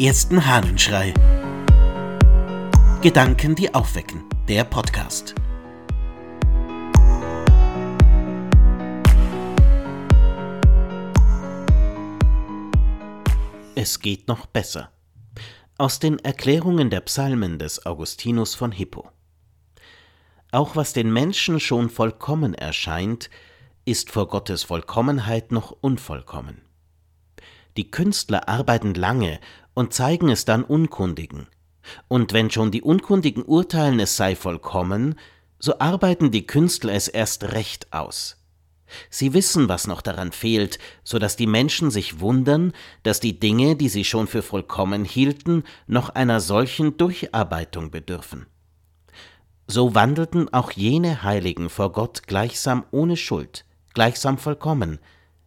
ersten Hahnenschrei. Gedanken, die aufwecken. Der Podcast. Es geht noch besser. Aus den Erklärungen der Psalmen des Augustinus von Hippo. Auch was den Menschen schon vollkommen erscheint, ist vor Gottes Vollkommenheit noch unvollkommen. Die Künstler arbeiten lange und zeigen es dann Unkundigen. Und wenn schon die Unkundigen urteilen, es sei vollkommen, so arbeiten die Künstler es erst recht aus. Sie wissen, was noch daran fehlt, so dass die Menschen sich wundern, dass die Dinge, die sie schon für vollkommen hielten, noch einer solchen Durcharbeitung bedürfen. So wandelten auch jene Heiligen vor Gott gleichsam ohne Schuld, gleichsam vollkommen,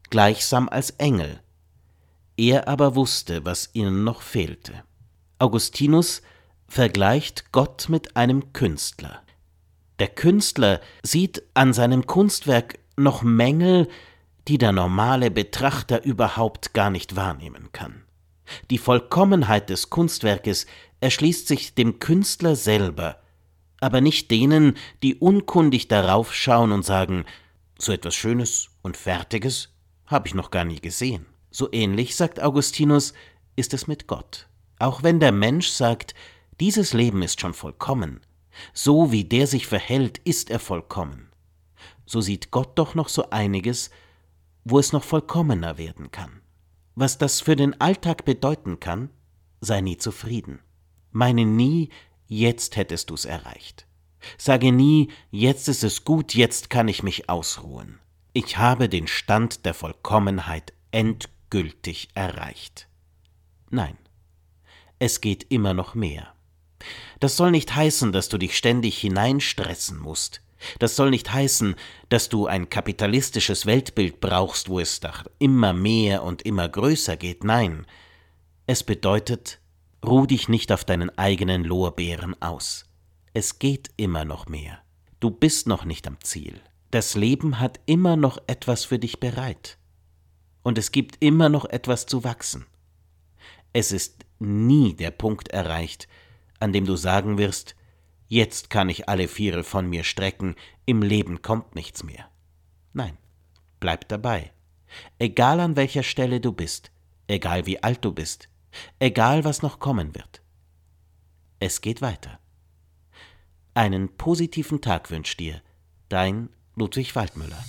gleichsam als Engel. Er aber wusste, was ihnen noch fehlte. Augustinus vergleicht Gott mit einem Künstler. Der Künstler sieht an seinem Kunstwerk noch Mängel, die der normale Betrachter überhaupt gar nicht wahrnehmen kann. Die Vollkommenheit des Kunstwerkes erschließt sich dem Künstler selber, aber nicht denen, die unkundig darauf schauen und sagen, so etwas Schönes und Fertiges habe ich noch gar nie gesehen. So ähnlich, sagt Augustinus, ist es mit Gott. Auch wenn der Mensch sagt, dieses Leben ist schon vollkommen, so wie der sich verhält, ist er vollkommen, so sieht Gott doch noch so einiges, wo es noch vollkommener werden kann. Was das für den Alltag bedeuten kann, sei nie zufrieden. Meine nie, jetzt hättest du's erreicht. Sage nie, jetzt ist es gut, jetzt kann ich mich ausruhen. Ich habe den Stand der Vollkommenheit endgültig erreicht. Nein, es geht immer noch mehr. Das soll nicht heißen, dass du dich ständig hineinstressen musst. Das soll nicht heißen, dass du ein kapitalistisches Weltbild brauchst, wo es doch immer mehr und immer größer geht. Nein, es bedeutet, ruh dich nicht auf deinen eigenen Lorbeeren aus. Es geht immer noch mehr. Du bist noch nicht am Ziel. Das Leben hat immer noch etwas für dich bereit. Und es gibt immer noch etwas zu wachsen. Es ist nie der Punkt erreicht, an dem du sagen wirst, jetzt kann ich alle Viere von mir strecken, im Leben kommt nichts mehr. Nein, bleib dabei. Egal an welcher Stelle du bist, egal wie alt du bist, egal was noch kommen wird. Es geht weiter. Einen positiven Tag wünscht dir dein Ludwig Waldmüller.